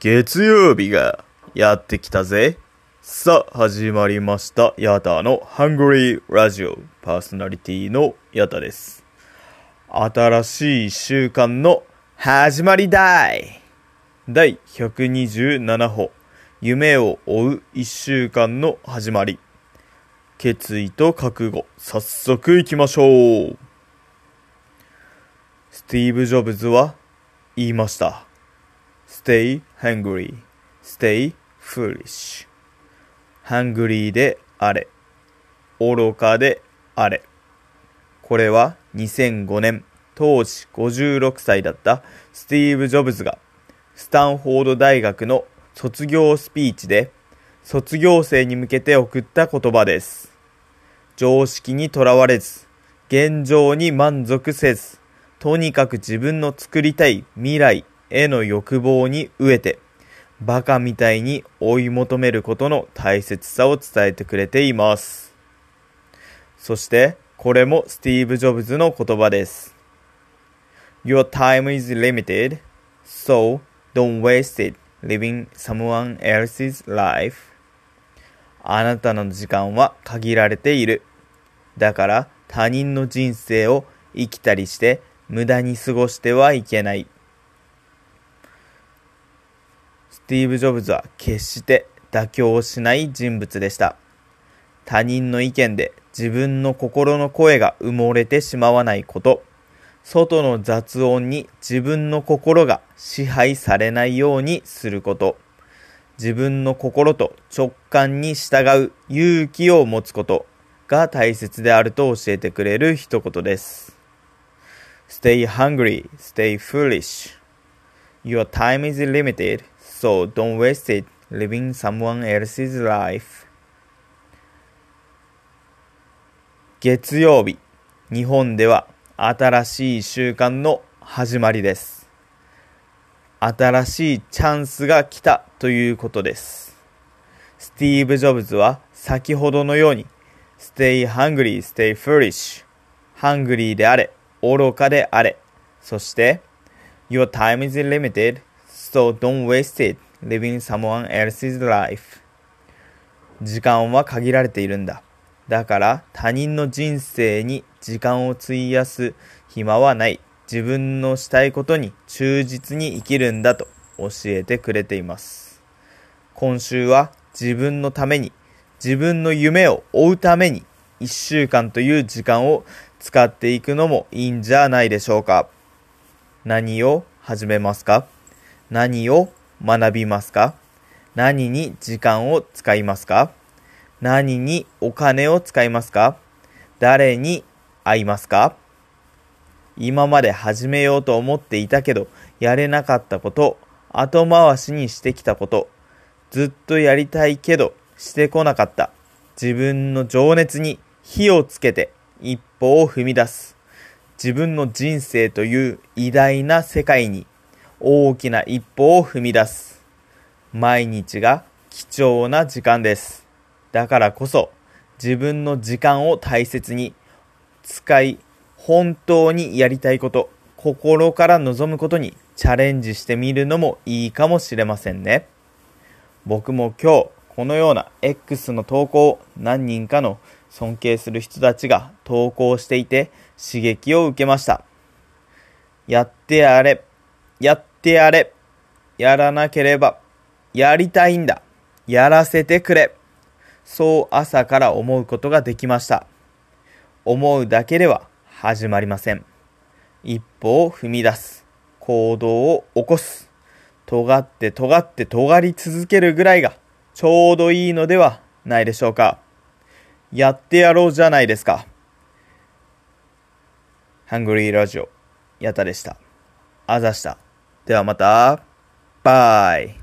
月曜日がやってきたぜ。さあ、始まりました。ヤタのハングリーラジオ。パーソナリティのヤタです。新しい週間の始まりだい。第127歩夢を追う一週間の始まり。決意と覚悟。早速行きましょう。スティーブ・ジョブズは言いました。Stay hungry, stay foolish. ハングリーであれ。愚かであれ。これは2005年当時56歳だったスティーブ・ジョブズがスタンフォード大学の卒業スピーチで卒業生に向けて送った言葉です。常識にとらわれず、現状に満足せず、とにかく自分の作りたい未来への欲望に飢えて、バカみたいに追い求めることの大切さを伝えてくれています。そして、これもスティーブ・ジョブズの言葉です。Your time is limited, so don't waste it living someone else's life. あなたの時間は限られている。だから他人の人生を生きたりして無駄に過ごしてはいけない。スティーブ・ジョブズは決して妥協をしない人物でした。他人の意見で自分の心の声が埋もれてしまわないこと。外の雑音に自分の心が支配されないようにすること。自分の心と直感に従う勇気を持つことが大切であると教えてくれる一言です。Stay hungry, stay foolish. Your time is limited, so don't waste it living someone else's life. 月曜日、日本では新しい習慣の始まりです。新しいチャンスが来たということです。スティーブ・ジョブズは先ほどのように Stay hungry, stay foolish ハングリーであれ、愚かであれ、そして Your time is limited, so don't waste it living someone else's life 時間は限られているんだ。だから他人の人生に時間を費やす暇はない。自分のしたいことに忠実に生きるんだと教えてくれています。今週は自分のために、自分の夢を追うために一週間という時間を使っていくのもいいんじゃないでしょうか。何を始めますか？何を学びますか？何に時間を使いますか？何にお金を使いますか？誰に会いますか？今まで始めようと思っていたけど、やれなかったこと、後回しにしてきたこと、ずっとやりたいけど、してこなかった。自分の情熱に火をつけて、一歩を踏み出す。自分の人生という偉大な世界に、大きな一歩を踏み出す。毎日が貴重な時間です。だからこそ、自分の時間を大切に使い、本当にやりたいこと、心から望むことにチャレンジしてみるのもいいかもしれませんね。僕も今日、このような X の投稿を何人かの尊敬する人たちが投稿していて刺激を受けました。やってやれ、やってやれ、やらなければ、やりたいんだ、やらせてくれ。そう朝から思うことができました。思うだけでは始まりません。一歩を踏み出す。行動を起こす。尖って尖って尖り続けるぐらいがちょうどいいのではないでしょうか。やってやろうじゃないですか。ハングリーラジオ、やたでした。あざした。ではまた、バイ。